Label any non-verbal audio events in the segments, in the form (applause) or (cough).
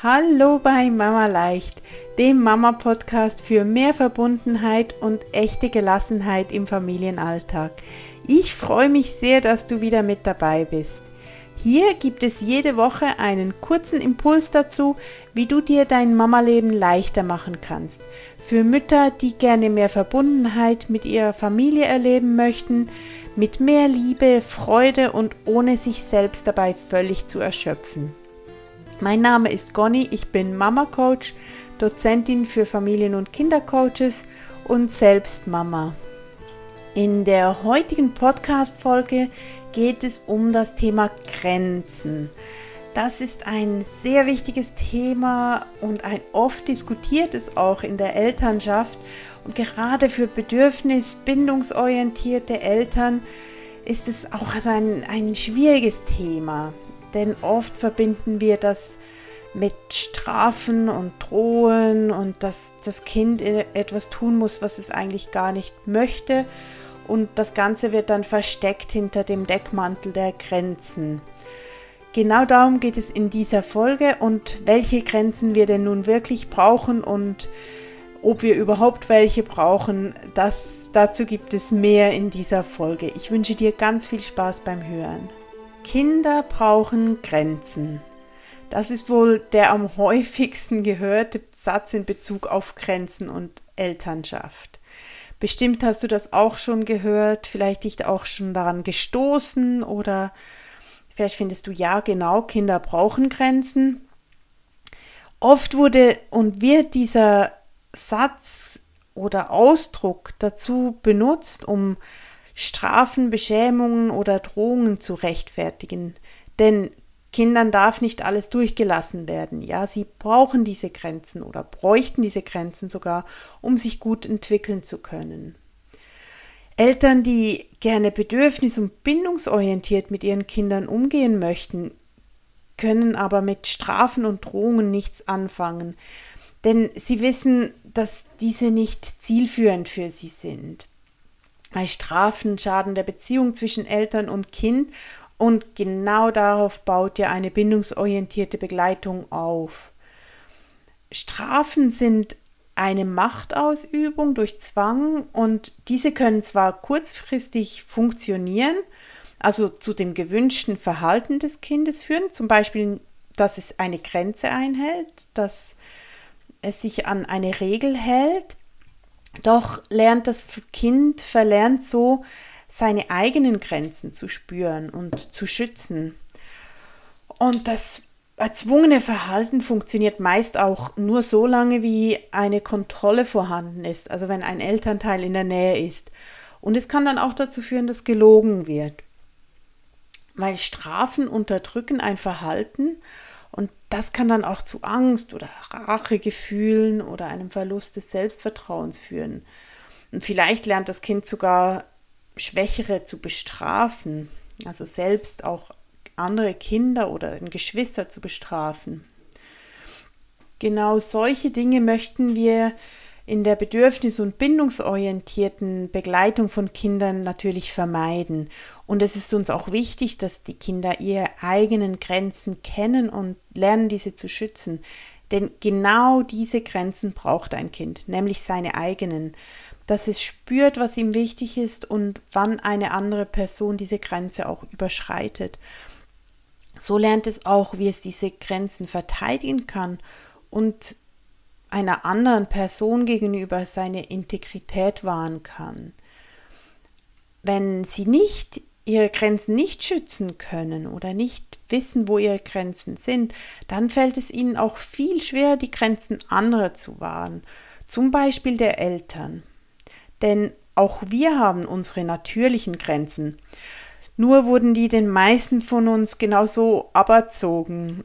Hallo bei Mama Leicht, dem Mama-Podcast für mehr Verbundenheit und echte Gelassenheit im Familienalltag. Ich freue mich sehr, dass du wieder mit dabei bist. Hier gibt es jede Woche einen kurzen Impuls dazu, wie du dir dein Mama-Leben leichter machen kannst. Für Mütter, die gerne mehr Verbundenheit mit ihrer Familie erleben möchten, mit mehr Liebe, Freude und ohne sich selbst dabei völlig zu erschöpfen. Mein Name ist Conny, ich bin Mama Coach, Dozentin für Familien- und Kindercoaches und selbst Mama. In der heutigen Podcast-Folge geht es um das Thema Grenzen. Das ist ein sehr wichtiges Thema und ein oft diskutiertes auch in der Elternschaft. Und gerade für bedürfnis-, bindungsorientierte Eltern ist es auch also ein, ein schwieriges Thema denn oft verbinden wir das mit Strafen und Drohen und dass das Kind e- etwas tun muss, was es eigentlich gar nicht möchte. Und das Ganze wird dann versteckt hinter dem Deckmantel der Grenzen. Genau darum geht es in dieser Folge und welche Grenzen wir denn nun wirklich brauchen und ob wir überhaupt welche brauchen, das, dazu gibt es mehr in dieser Folge. Ich wünsche dir ganz viel Spaß beim Hören. Kinder brauchen Grenzen. Das ist wohl der am häufigsten gehörte Satz in Bezug auf Grenzen und Elternschaft. Bestimmt hast du das auch schon gehört, vielleicht dich auch schon daran gestoßen oder vielleicht findest du ja genau, Kinder brauchen Grenzen. Oft wurde und wird dieser Satz oder Ausdruck dazu benutzt, um Strafen, Beschämungen oder Drohungen zu rechtfertigen. Denn Kindern darf nicht alles durchgelassen werden. Ja, sie brauchen diese Grenzen oder bräuchten diese Grenzen sogar, um sich gut entwickeln zu können. Eltern, die gerne bedürfnis- und bindungsorientiert mit ihren Kindern umgehen möchten, können aber mit Strafen und Drohungen nichts anfangen, denn sie wissen, dass diese nicht zielführend für sie sind. Bei Strafen schaden der Beziehung zwischen Eltern und Kind und genau darauf baut ja eine bindungsorientierte Begleitung auf. Strafen sind eine Machtausübung durch Zwang und diese können zwar kurzfristig funktionieren, also zu dem gewünschten Verhalten des Kindes führen, zum Beispiel, dass es eine Grenze einhält, dass es sich an eine Regel hält, doch lernt das Kind, verlernt so, seine eigenen Grenzen zu spüren und zu schützen. Und das erzwungene Verhalten funktioniert meist auch nur so lange, wie eine Kontrolle vorhanden ist, also wenn ein Elternteil in der Nähe ist. Und es kann dann auch dazu führen, dass gelogen wird. Weil Strafen unterdrücken ein Verhalten und das kann dann auch zu Angst oder Rachegefühlen oder einem Verlust des Selbstvertrauens führen. Und vielleicht lernt das Kind sogar Schwächere zu bestrafen, also selbst auch andere Kinder oder Geschwister zu bestrafen. Genau solche Dinge möchten wir in der bedürfnis- und bindungsorientierten Begleitung von Kindern natürlich vermeiden. Und es ist uns auch wichtig, dass die Kinder ihre eigenen Grenzen kennen und lernen, diese zu schützen. Denn genau diese Grenzen braucht ein Kind, nämlich seine eigenen. Dass es spürt, was ihm wichtig ist und wann eine andere Person diese Grenze auch überschreitet. So lernt es auch, wie es diese Grenzen verteidigen kann und einer anderen Person gegenüber seine Integrität wahren kann. Wenn sie nicht ihre Grenzen nicht schützen können oder nicht wissen, wo ihre Grenzen sind, dann fällt es ihnen auch viel schwerer, die Grenzen anderer zu wahren, zum Beispiel der Eltern. Denn auch wir haben unsere natürlichen Grenzen. Nur wurden die den meisten von uns genauso aberzogen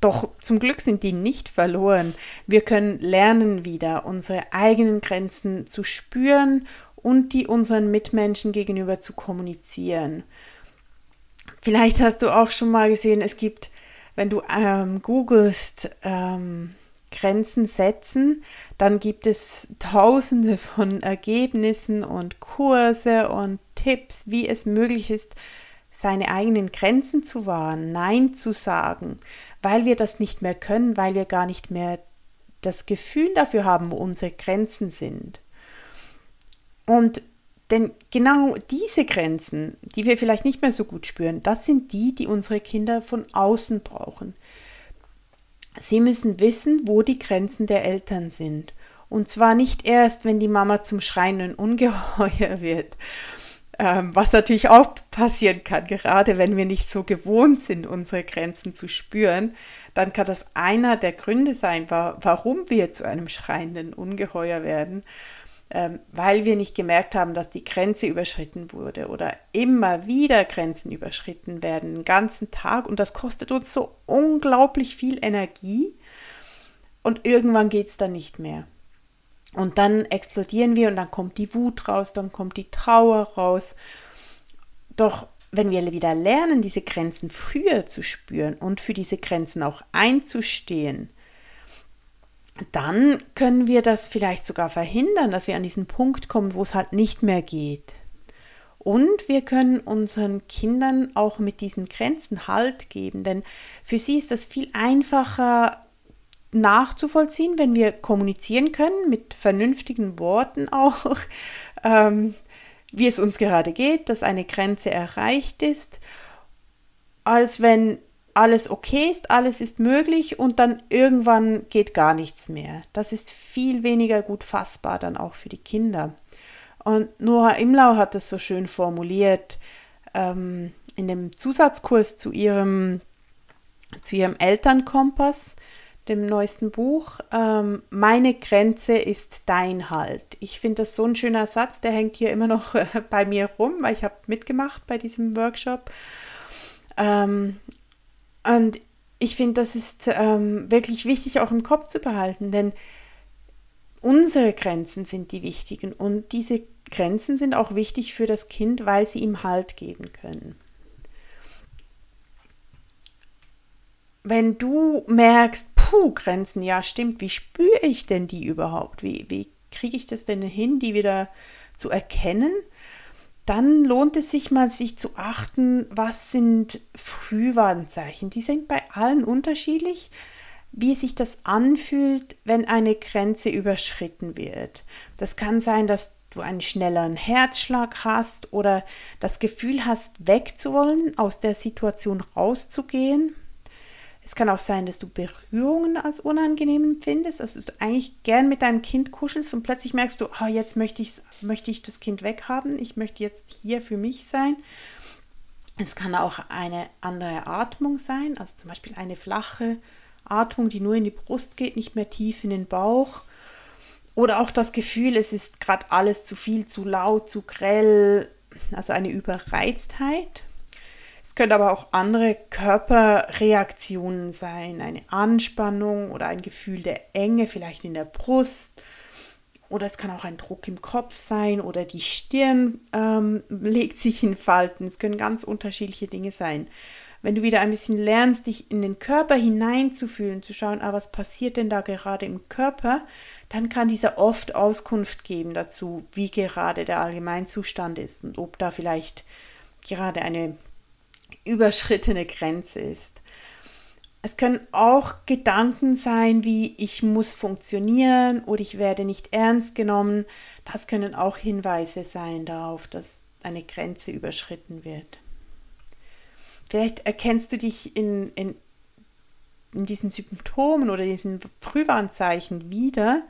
doch zum Glück sind die nicht verloren. Wir können lernen wieder, unsere eigenen Grenzen zu spüren und die unseren Mitmenschen gegenüber zu kommunizieren. Vielleicht hast du auch schon mal gesehen, es gibt, wenn du ähm, googelst, ähm, Grenzen setzen, dann gibt es tausende von Ergebnissen und Kurse und Tipps, wie es möglich ist, seine eigenen Grenzen zu wahren, Nein zu sagen, weil wir das nicht mehr können, weil wir gar nicht mehr das Gefühl dafür haben, wo unsere Grenzen sind. Und denn genau diese Grenzen, die wir vielleicht nicht mehr so gut spüren, das sind die, die unsere Kinder von außen brauchen. Sie müssen wissen, wo die Grenzen der Eltern sind. Und zwar nicht erst, wenn die Mama zum schreienden Ungeheuer (laughs) wird, ähm, was natürlich auch passieren kann, gerade wenn wir nicht so gewohnt sind, unsere Grenzen zu spüren, dann kann das einer der Gründe sein, warum wir zu einem schreienden Ungeheuer werden ähm, weil wir nicht gemerkt haben, dass die Grenze überschritten wurde oder immer wieder Grenzen überschritten werden, den ganzen Tag. Und das kostet uns so unglaublich viel Energie. Und irgendwann geht es dann nicht mehr. Und dann explodieren wir und dann kommt die Wut raus, dann kommt die Trauer raus. Doch wenn wir wieder lernen, diese Grenzen früher zu spüren und für diese Grenzen auch einzustehen, dann können wir das vielleicht sogar verhindern, dass wir an diesen Punkt kommen, wo es halt nicht mehr geht. Und wir können unseren Kindern auch mit diesen Grenzen Halt geben, denn für sie ist das viel einfacher nachzuvollziehen, wenn wir kommunizieren können, mit vernünftigen Worten auch, (laughs) ähm, wie es uns gerade geht, dass eine Grenze erreicht ist, als wenn alles okay ist, alles ist möglich und dann irgendwann geht gar nichts mehr. Das ist viel weniger gut fassbar dann auch für die Kinder. Und Noah Imlau hat es so schön formuliert ähm, in dem Zusatzkurs zu ihrem, zu ihrem Elternkompass, dem neuesten Buch. Ähm, Meine Grenze ist dein Halt. Ich finde das so ein schöner Satz, der hängt hier immer noch bei mir rum, weil ich habe mitgemacht bei diesem Workshop. Ähm, und ich finde, das ist ähm, wirklich wichtig auch im Kopf zu behalten, denn unsere Grenzen sind die wichtigen und diese Grenzen sind auch wichtig für das Kind, weil sie ihm Halt geben können. Wenn du merkst, puh, Grenzen, ja stimmt, wie spüre ich denn die überhaupt? Wie, wie kriege ich das denn hin, die wieder zu erkennen? dann lohnt es sich mal, sich zu achten, was sind Frühwarnzeichen. Die sind bei allen unterschiedlich, wie sich das anfühlt, wenn eine Grenze überschritten wird. Das kann sein, dass du einen schnelleren Herzschlag hast oder das Gefühl hast, wegzuwollen, aus der Situation rauszugehen. Es kann auch sein, dass du Berührungen als unangenehm empfindest, also dass du eigentlich gern mit deinem Kind kuschelst und plötzlich merkst du, oh, jetzt möchte, möchte ich das Kind weghaben, ich möchte jetzt hier für mich sein. Es kann auch eine andere Atmung sein, also zum Beispiel eine flache Atmung, die nur in die Brust geht, nicht mehr tief in den Bauch. Oder auch das Gefühl, es ist gerade alles zu viel, zu laut, zu grell, also eine Überreiztheit. Es können aber auch andere Körperreaktionen sein, eine Anspannung oder ein Gefühl der Enge, vielleicht in der Brust. Oder es kann auch ein Druck im Kopf sein oder die Stirn ähm, legt sich in Falten. Es können ganz unterschiedliche Dinge sein. Wenn du wieder ein bisschen lernst, dich in den Körper hineinzufühlen, zu schauen, ah, was passiert denn da gerade im Körper, dann kann dieser oft Auskunft geben dazu, wie gerade der Allgemeinzustand ist und ob da vielleicht gerade eine überschrittene Grenze ist. Es können auch Gedanken sein wie ich muss funktionieren oder ich werde nicht ernst genommen. Das können auch Hinweise sein darauf, dass eine Grenze überschritten wird. Vielleicht erkennst du dich in, in, in diesen Symptomen oder diesen Frühwarnzeichen wieder.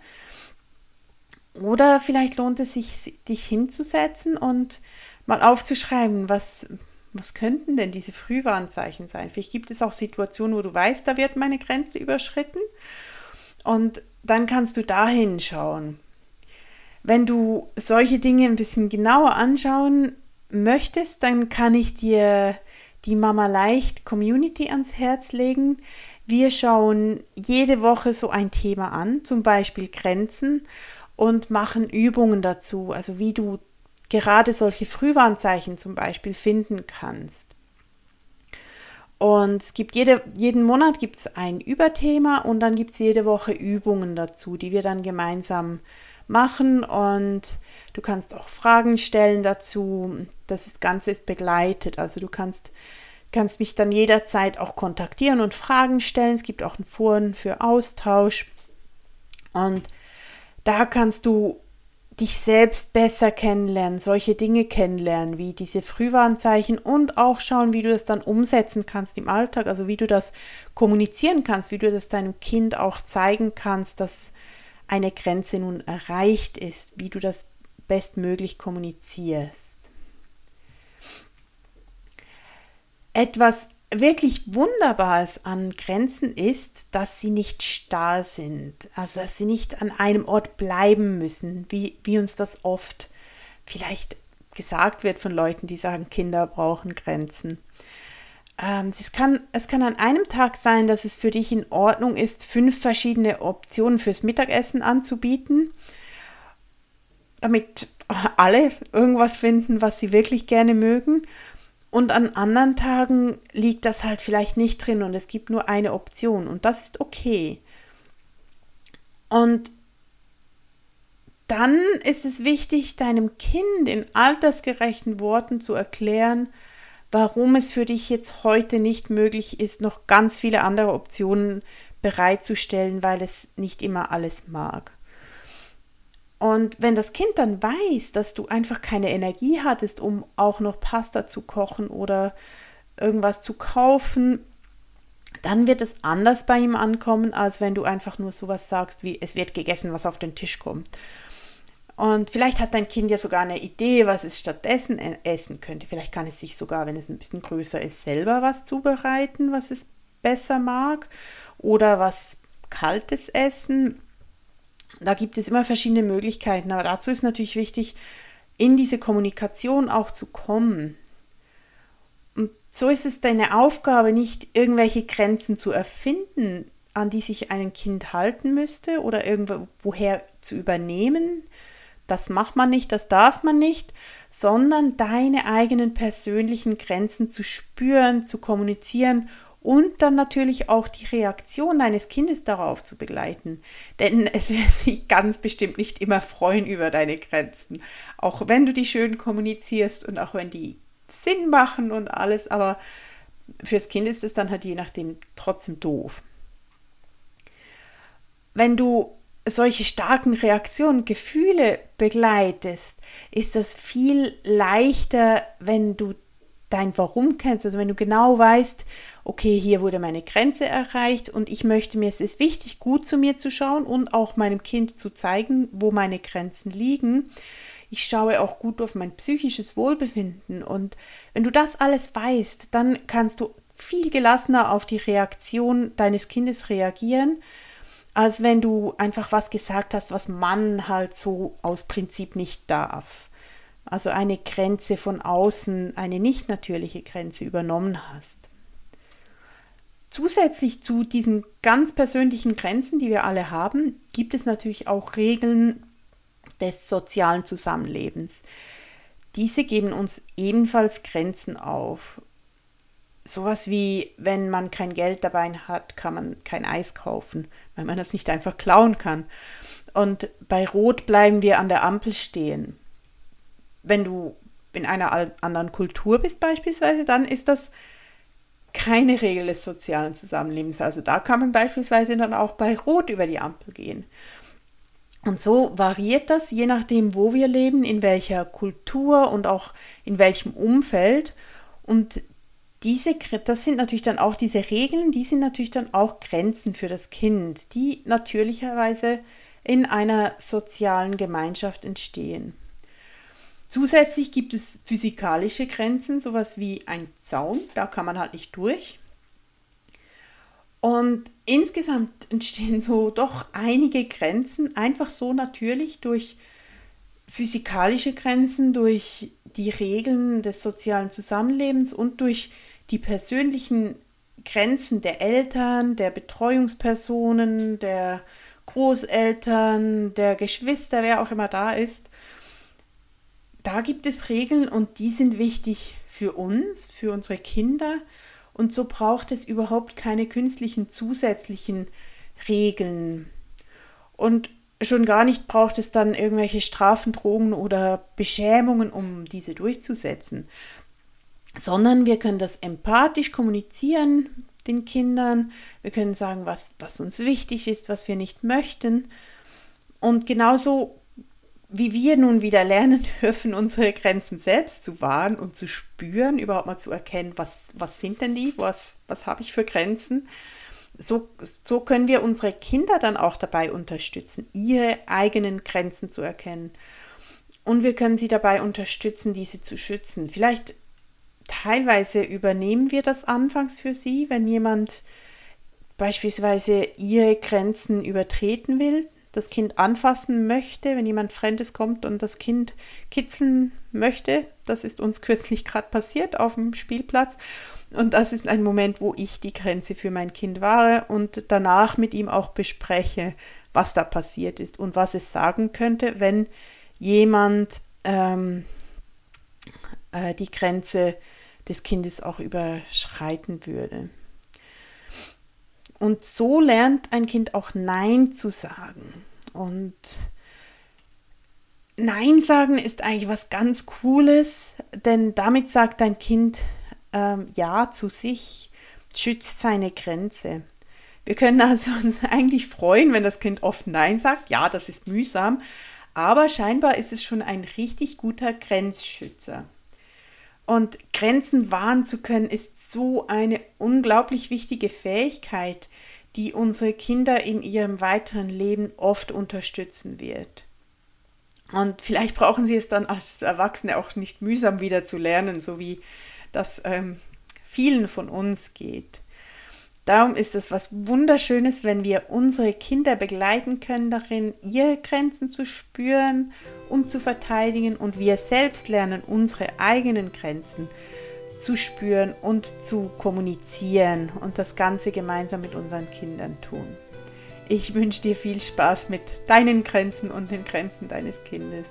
Oder vielleicht lohnt es sich, dich hinzusetzen und mal aufzuschreiben, was, was könnten denn diese Frühwarnzeichen sein? Vielleicht gibt es auch Situationen, wo du weißt, da wird meine Grenze überschritten. Und dann kannst du da hinschauen. Wenn du solche Dinge ein bisschen genauer anschauen möchtest, dann kann ich dir die Mama Leicht Community ans Herz legen. Wir schauen jede Woche so ein Thema an, zum Beispiel Grenzen und machen Übungen dazu, also wie du gerade solche Frühwarnzeichen zum Beispiel finden kannst. Und es gibt jede, jeden Monat gibt es ein Überthema und dann gibt es jede Woche Übungen dazu, die wir dann gemeinsam machen und du kannst auch Fragen stellen dazu. Das Ganze ist begleitet, also du kannst kannst mich dann jederzeit auch kontaktieren und Fragen stellen. Es gibt auch ein Foren für Austausch. Und da kannst du dich selbst besser kennenlernen, solche Dinge kennenlernen, wie diese Frühwarnzeichen und auch schauen, wie du das dann umsetzen kannst im Alltag, also wie du das kommunizieren kannst, wie du das deinem Kind auch zeigen kannst, dass eine Grenze nun erreicht ist, wie du das bestmöglich kommunizierst. Etwas wirklich Wunderbares an Grenzen ist, dass sie nicht starr sind, also dass sie nicht an einem Ort bleiben müssen, wie, wie uns das oft vielleicht gesagt wird von Leuten, die sagen, Kinder brauchen Grenzen. Ähm, es, kann, es kann an einem Tag sein, dass es für dich in Ordnung ist, fünf verschiedene Optionen fürs Mittagessen anzubieten, damit alle irgendwas finden, was sie wirklich gerne mögen. Und an anderen Tagen liegt das halt vielleicht nicht drin und es gibt nur eine Option und das ist okay. Und dann ist es wichtig, deinem Kind in altersgerechten Worten zu erklären, warum es für dich jetzt heute nicht möglich ist, noch ganz viele andere Optionen bereitzustellen, weil es nicht immer alles mag. Und wenn das Kind dann weiß, dass du einfach keine Energie hattest, um auch noch Pasta zu kochen oder irgendwas zu kaufen, dann wird es anders bei ihm ankommen, als wenn du einfach nur sowas sagst wie, es wird gegessen, was auf den Tisch kommt. Und vielleicht hat dein Kind ja sogar eine Idee, was es stattdessen e-, essen könnte. Vielleicht kann es sich sogar, wenn es ein bisschen größer ist, selber was zubereiten, was es besser mag. Oder was Kaltes essen. Da gibt es immer verschiedene Möglichkeiten, aber dazu ist natürlich wichtig, in diese Kommunikation auch zu kommen. Und so ist es deine Aufgabe, nicht irgendwelche Grenzen zu erfinden, an die sich ein Kind halten müsste oder irgendwoher zu übernehmen. Das macht man nicht, das darf man nicht, sondern deine eigenen persönlichen Grenzen zu spüren, zu kommunizieren und dann natürlich auch die Reaktion deines Kindes darauf zu begleiten. Denn (laughs) es wird sich ganz bestimmt nicht immer freuen über deine Grenzen. Auch wenn du die schön kommunizierst und auch wenn die Sinn machen und alles, aber fürs Kind ist es dann halt je nachdem trotzdem doof. Wenn du solche starken Reaktionen, Gefühle begleitest, ist das viel leichter, wenn du dein Warum kennst, also wenn du genau weißt, okay, hier wurde meine Grenze erreicht und ich möchte mir, es ist wichtig, gut zu mir zu schauen und auch meinem Kind zu zeigen, wo meine Grenzen liegen. Ich schaue auch gut auf mein psychisches Wohlbefinden und wenn du das alles weißt, dann kannst du viel gelassener auf die Reaktion deines Kindes reagieren, als wenn du einfach was gesagt hast, was man halt so aus Prinzip nicht darf also eine Grenze von außen, eine nicht natürliche Grenze übernommen hast. Zusätzlich zu diesen ganz persönlichen Grenzen, die wir alle haben, gibt es natürlich auch Regeln des sozialen Zusammenlebens. Diese geben uns ebenfalls Grenzen auf. Sowas wie, wenn man kein Geld dabei hat, kann man kein Eis kaufen, weil man das nicht einfach klauen kann. Und bei Rot bleiben wir an der Ampel stehen wenn du in einer anderen Kultur bist beispielsweise, dann ist das keine Regel des sozialen Zusammenlebens. Also da kann man beispielsweise dann auch bei Rot über die Ampel gehen. Und so variiert das je nachdem, wo wir leben, in welcher Kultur und auch in welchem Umfeld. Und diese, das sind natürlich dann auch diese Regeln, die sind natürlich dann auch Grenzen für das Kind, die natürlicherweise in einer sozialen Gemeinschaft entstehen. Zusätzlich gibt es physikalische Grenzen, sowas wie ein Zaun, da kann man halt nicht durch. Und insgesamt (laughs) entstehen so doch einige Grenzen, einfach so natürlich durch physikalische Grenzen, durch die Regeln des sozialen Zusammenlebens und durch die persönlichen Grenzen der Eltern, der Betreuungspersonen, der Großeltern, der Geschwister, wer auch immer da ist da gibt es Regeln und die sind wichtig für uns, für unsere Kinder. Und so braucht es überhaupt keine künstlichen zusätzlichen Regeln. Und schon gar nicht braucht es dann irgendwelche Strafen, Drogen oder Beschämungen, um diese durchzusetzen. sondern wir können das empathisch kommunizieren den Kindern. Wir können sagen, was, was uns wichtig ist, was wir nicht möchten. Und genauso wie wir nun wieder lernen (laughs) dürfen, unsere Grenzen selbst zu wahren und zu spüren, überhaupt mal zu erkennen, was, was sind denn die, was, was habe ich für Grenzen, so, so können wir unsere Kinder dann auch dabei unterstützen, ihre eigenen Grenzen zu erkennen. Und wir können sie dabei unterstützen, diese zu schützen. Vielleicht teilweise übernehmen wir das anfangs für sie, wenn jemand beispielsweise ihre Grenzen übertreten will, das Kind anfassen möchte, wenn jemand Fremdes kommt und das Kind kitzeln möchte. Das ist uns kürzlich gerade passiert auf dem Spielplatz. Und das ist ein Moment, wo ich die Grenze für mein Kind wahre und danach mit ihm auch bespreche, was da passiert ist und was es sagen könnte, wenn jemand ähm, äh, die Grenze des Kindes auch überschreiten würde. Und so lernt ein Kind auch Nein zu sagen. Und Nein sagen ist eigentlich was ganz Cooles, denn damit sagt dein Kind ähm, Ja zu sich, schützt seine Grenze. Wir können also (laughs) uns eigentlich freuen, wenn das Kind oft Nein sagt. Ja, das ist mühsam, aber scheinbar ist es schon ein richtig guter Grenzschützer. Und Grenzen wahren zu können, ist so eine unglaublich wichtige Fähigkeit, die unsere Kinder in ihrem weiteren Leben oft unterstützen wird. Und vielleicht brauchen sie es dann als Erwachsene auch nicht mühsam wieder zu lernen, so wie das ähm, vielen von uns geht. Darum ist es was Wunderschönes, wenn wir unsere Kinder begleiten können darin, ihre Grenzen zu spüren und zu verteidigen und wir selbst lernen, unsere eigenen Grenzen zu spüren und zu kommunizieren und das Ganze gemeinsam mit unseren Kindern tun. Ich wünsche dir viel Spaß mit deinen Grenzen und den Grenzen deines Kindes.